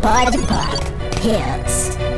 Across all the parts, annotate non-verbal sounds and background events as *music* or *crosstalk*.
Pode Pop Pills.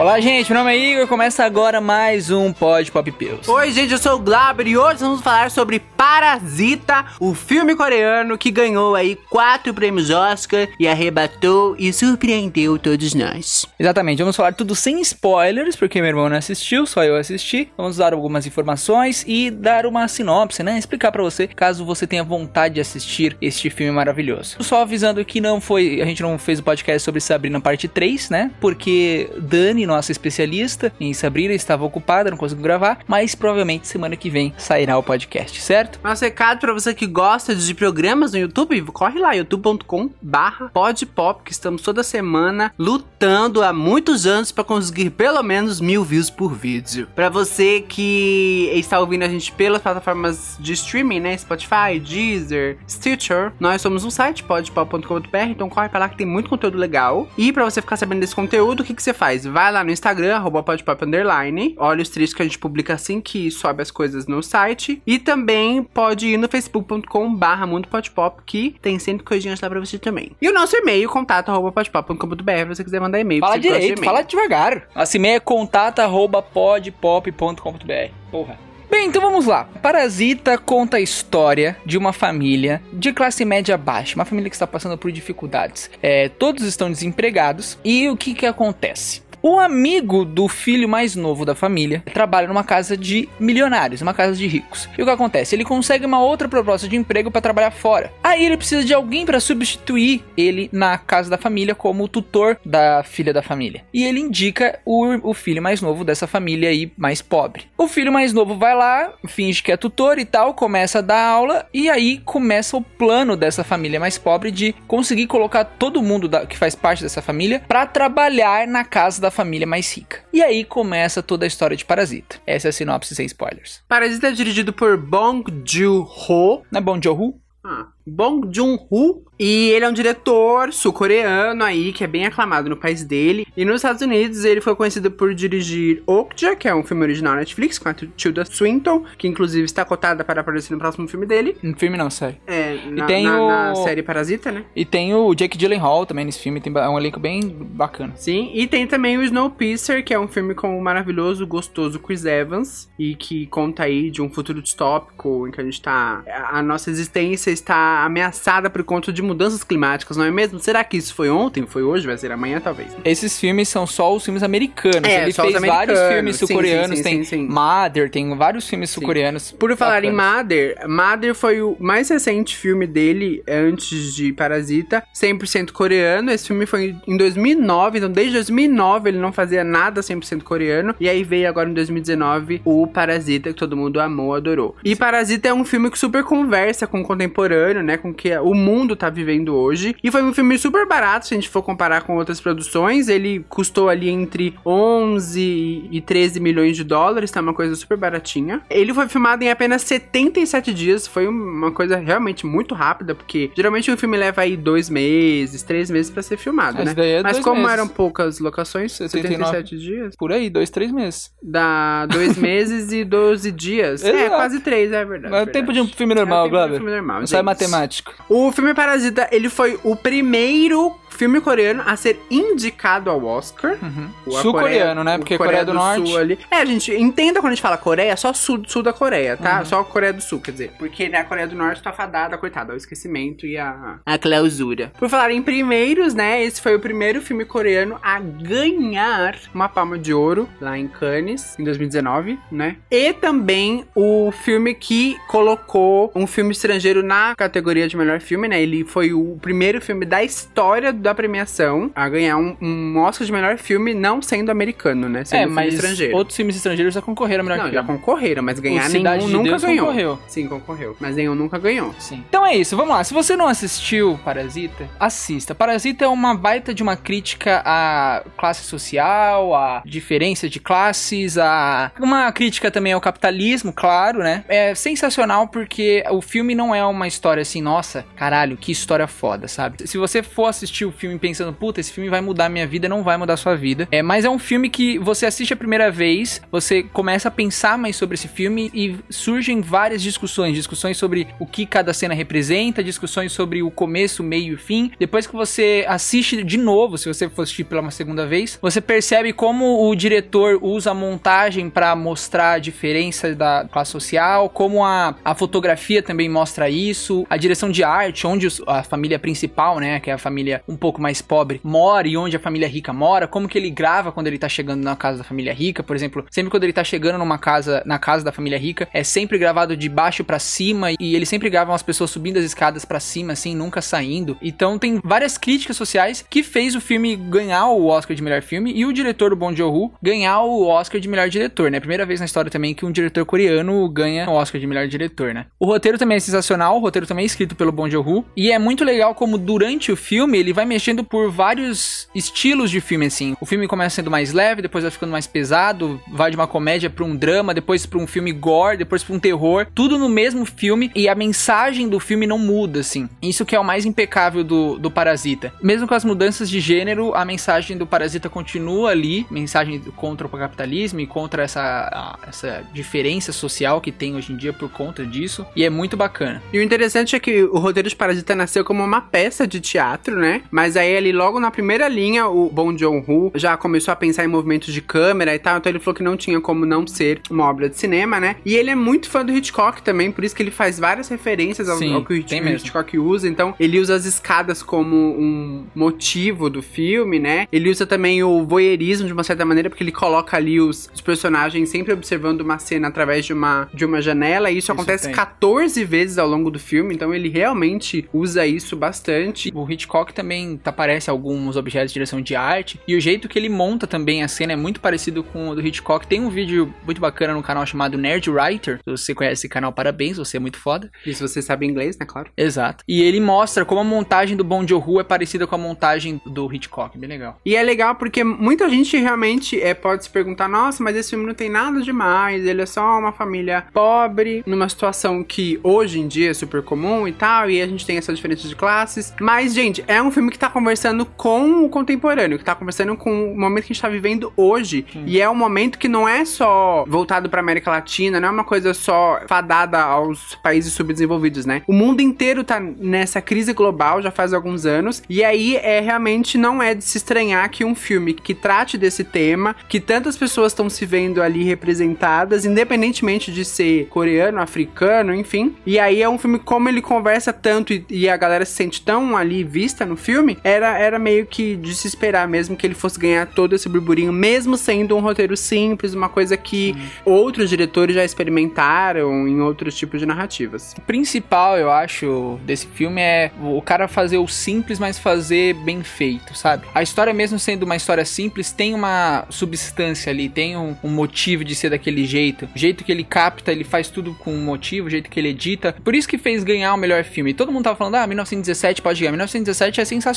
Olá, gente, meu nome é Igor. Começa agora mais um Pod Pop Pills. Oi, gente, eu sou o Glaber e hoje vamos falar sobre Parasita, o filme coreano que ganhou aí quatro prêmios Oscar e arrebatou e surpreendeu todos nós. Exatamente, vamos falar tudo sem spoilers, porque meu irmão não assistiu, só eu assisti. Vamos dar algumas informações e dar uma sinopse, né? Explicar pra você, caso você tenha vontade de assistir este filme maravilhoso. Só avisando que não foi, a gente não fez o podcast sobre Sabrina parte 3, né? Porque Dani, nossa especialista em Sabrina, estava ocupada, não conseguiu gravar, mas provavelmente semana que vem sairá o podcast, certo? Nosso recado pra você que gosta de programas no YouTube, corre lá, youtube.com barra podpop, que estamos toda semana lutando há muitos anos pra conseguir pelo menos mil views por vídeo. Pra você que está ouvindo a gente pelas plataformas de streaming, né, Spotify, Deezer, Stitcher, nós somos um site, podpop.com.br, então corre pra lá que tem muito conteúdo legal. E pra você ficar sabendo desse conteúdo, o que, que você faz? Vai lá no Instagram, arroba podpop underline, olha os trechos que a gente publica assim que sobe as coisas no site. E também pode ir no facebook.com barra mundo podpop, que tem sempre coisinhas lá pra você também. E o nosso e-mail, contato arroba podpop.com.br, se você quiser mandar e-mail. Fala direito, e-mail. fala devagar. Nosso e-mail é contato.podpop.com.br. Porra. Bem, então vamos lá. Parasita conta a história de uma família de classe média baixa, uma família que está passando por dificuldades. É, todos estão desempregados e o que que acontece? O amigo do filho mais novo da família trabalha numa casa de milionários, uma casa de ricos. E o que acontece? Ele consegue uma outra proposta de emprego para trabalhar fora. Aí ele precisa de alguém para substituir ele na casa da família como tutor da filha da família. E ele indica o, o filho mais novo dessa família aí mais pobre. O filho mais novo vai lá, finge que é tutor e tal, começa a dar aula e aí começa o plano dessa família mais pobre de conseguir colocar todo mundo da- que faz parte dessa família para trabalhar na casa da família mais rica. E aí começa toda a história de Parasita. Essa é a sinopse sem spoilers. Parasita é dirigido por Bong Joon-ho. Não é bom Joe Ah, Bong Joon-ho. E ele é um diretor sul-coreano aí, que é bem aclamado no país dele. E nos Estados Unidos ele foi conhecido por dirigir Okja, que é um filme original Netflix, com a Tilda Swinton, que inclusive está cotada para aparecer no próximo filme dele. Um filme não, sério. É, na, tem na- o- na série Parasita, né? E tem o Jake Gyllenhaal também nesse filme, tem ba- um elenco bem bacana. Sim, e tem também o Snowpiercer, que é um filme com o maravilhoso, gostoso Chris Evans, e que conta aí de um futuro distópico em que a gente tá. A a nossa existência está ameaçada por conta de mudanças climáticas, não é mesmo? Será que isso foi ontem? Foi hoje? Vai ser amanhã, talvez? Esses filmes são só os filmes americanos. É, Ele fez vários filmes sul-coreanos, tem sim, sim. Mother, tem vários filmes sul-coreanos. Por falar em. Mother, Mother foi o mais recente filme dele antes de Parasita, 100% coreano. Esse filme foi em 2009, então desde 2009 ele não fazia nada 100% coreano. E aí veio agora em 2019 o Parasita, que todo mundo amou, adorou. E Parasita é um filme que super conversa com o contemporâneo, né, com o que o mundo tá vivendo hoje. E foi um filme super barato, se a gente for comparar com outras produções. Ele custou ali entre 11 e 13 milhões de dólares, tá uma coisa super baratinha. Ele foi filmado em apenas 77 dias, foi uma coisa realmente muito rápida, porque geralmente um filme leva aí dois meses, três meses pra ser filmado, Mas né? é Mas como meses. eram poucas locações, 79. 77 dias, Por aí, dois, três meses. dá dois *laughs* meses e 12 dias. É, quase três, é verdade. É o verdade. tempo de um filme É o normal, tempo de um Glauber. filme normal, Não sai matemático. O filme Parasita, ele foi o primeiro filme coreano a ser indicado ao Oscar. A Sul-coreano, Coreia- né? Porque Coreia do Norte- Sul ali. É, gente, entenda quando a gente fala Coreia, só sul, sul da Coreia, Uhum. tá? Só a Coreia do Sul, quer dizer. Porque né, a Coreia do Norte tá fadada, coitada, ao esquecimento e a, a clausura. Por falar em primeiros, né? Esse foi o primeiro filme coreano a ganhar uma palma de ouro lá em Cannes, em 2019, né? E também o filme que colocou um filme estrangeiro na categoria de melhor filme, né? Ele foi o primeiro filme da história da premiação a ganhar um, um Oscar de melhor filme, não sendo americano, né? Sendo É, filme mas estrangeiro. outros filmes estrangeiros já concorreram melhor Não, já filme. concorreram, mas ganhar O nenhum de nunca Deus ganhou. concorreu. Sim, concorreu. Mas nenhum nunca ganhou. Sim. Então é isso, vamos lá. Se você não assistiu Parasita, assista. Parasita é uma baita de uma crítica à classe social, à diferença de classes, a uma crítica também ao capitalismo, claro, né? É sensacional porque o filme não é uma história assim, nossa, caralho, que história foda, sabe? Se você for assistir o filme pensando, puta, esse filme vai mudar minha vida, não vai mudar sua vida. É, mas é um filme que você assiste a primeira vez, você começa a pensar mais sobre esse filme e surgem várias discussões, discussões sobre o que cada cena representa, discussões sobre o começo, meio e fim. Depois que você assiste de novo, se você for assistir pela uma segunda vez, você percebe como o diretor usa a montagem para mostrar a diferença da classe social, como a, a fotografia também mostra isso, a direção de arte, onde a família principal, né, que é a família um pouco mais pobre, mora e onde a família rica mora, como que ele grava quando ele tá chegando na casa da família rica, por exemplo, sempre quando ele tá chegando numa casa, na casa da família rica, é sempre gravado de baixo para cima e ele sempre grava as pessoas subindo as escadas para cima assim, nunca saindo. Então tem várias críticas sociais que fez o filme ganhar o Oscar de melhor filme e o diretor, o Bong Joon-ho, ganhar o Oscar de melhor diretor, né? Primeira vez na história também que um diretor coreano ganha o Oscar de melhor diretor, né? O roteiro também é sensacional, o roteiro também é escrito pelo Bong Joon-ho e é muito legal como durante o filme ele vai mexendo por vários estilos de filme assim. O filme começa sendo mais leve, depois vai ficando mais pesado, vai de uma comédia para um drama, depois para um filme gore, depois para um terror, tudo no mesmo filme e a mensagem do filme não muda assim. Isso que é o mais impecável do, do Parasita. Mesmo com as mudanças de gênero, a mensagem do Parasita continua ali, mensagem contra o capitalismo e contra essa, essa diferença social que tem hoje em dia por conta disso, e é muito bacana. E o interessante é que o roteiro de Parasita nasceu como uma peça de teatro, né? Mas aí ali logo na primeira linha, o Bong Joon-ho já começou a pensar em movimentos de câmera e tal, então ele falou que não tinha como não ser uma obra de cinema, né? E ele é muito fã do Hitchcock também, por isso que ele faz várias referências ao, Sim, ao que o Hitchcock usa, então ele usa as escadas como um motivo do filme, né? Ele usa também o voyeurismo de uma certa maneira, porque ele coloca ali os, os personagens sempre observando uma cena através de uma, de uma janela, e isso, Isso acontece tem. 14 vezes ao longo do filme, então ele realmente usa isso bastante. O Hitchcock também aparece alguns objetos de direção de arte e o jeito que ele monta também a cena é muito parecido com o do Hitchcock. Tem um vídeo muito bacana no canal chamado Nerd Writer. Se você conhece esse canal, parabéns, você é muito foda. E se você sabe inglês, né, claro. Exato. E ele mostra como a montagem do Bong Joon-ho é parecida com a montagem do Hitchcock, bem legal. E é legal porque muita gente realmente é, pode se perguntar: nossa, mas esse filme não tem nada demais, ele é só uma família pobre, numa situação que hoje em dia é super comum e tal, e a gente tem essa diferença de classes. Mas, gente, é um filme que tá conversando com o contemporâneo, que tá conversando com o momento que a gente tá vivendo hoje. E é um momento que não é só voltado pra América Latina, não é uma coisa só fadada aos países subdesenvolvidos, né? O mundo inteiro tá nessa crise global já faz alguns anos, e aí é realmente não é de se estranhar que um filme que trate desse tema, que tantas pessoas estão se vendo ali representadas, independentemente de ser coreano, africano, enfim. E aí é um filme como ele conversa tanto e, e a galera se sente tão ali vista no filme, era, era meio que de se esperar mesmo que ele fosse ganhar todo esse burburinho, mesmo sendo um roteiro simples, uma coisa que outros diretores já experimentaram em outros tipos de narrativas. O principal, eu acho, desse filme é o cara fazer o simples, mas fazer bem feito, sabe? A história, mesmo sendo uma história simples, tem uma substância ali, tem um, um motivo de ser daquele jeito. O jeito que ele capta, ele faz tudo com um motivo, o jeito que ele edita. Por isso que fez ganhar o melhor filme. Todo mundo tava falando, ah, 1917 pode ganhar. 1917 é sensacional,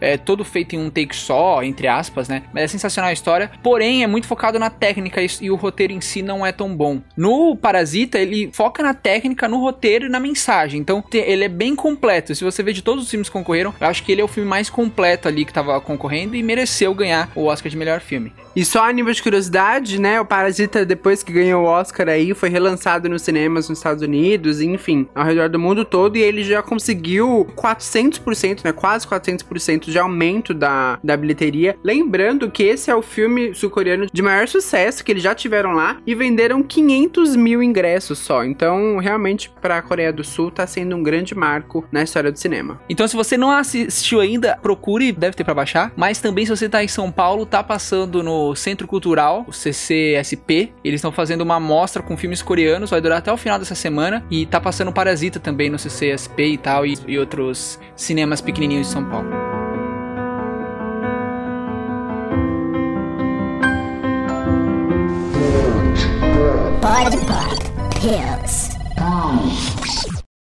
é todo feito em um take só, entre aspas, né? Mas é sensacional a história. Porém, é muito focado na técnica e, e o roteiro em si não é tão bom. No Parasita, ele foca na técnica, no roteiro e na mensagem. Então, te- ele é bem completo. Se você vê de todos os filmes que concorreram, eu acho que ele é o filme mais completo ali que tava concorrendo e mereceu ganhar o Oscar de melhor filme. E só a nível de curiosidade, né? O Parasita, depois que ganhou o Oscar aí, foi relançado nos cinemas nos Estados Unidos, enfim, ao redor do mundo todo, e ele já conseguiu 400%, né? Quase 400% de aumento da, da bilheteria. Lembrando que esse é o filme sul-coreano de maior sucesso que eles já tiveram lá e venderam 500 mil ingressos só. Então, realmente, pra Coreia do Sul, tá sendo um grande marco na história do cinema. Então, se você não assistiu ainda, procure, deve ter pra baixar. Mas também, se você tá em São Paulo, tá passando no Centro Cultural, o CCSP. Eles estão fazendo uma mostra com filmes coreanos, vai durar até o final dessa semana. E tá passando Parasita também no CCSP e tal, e, e outros cinemas pequenininhos de São Paulo. Pod Pop Hills.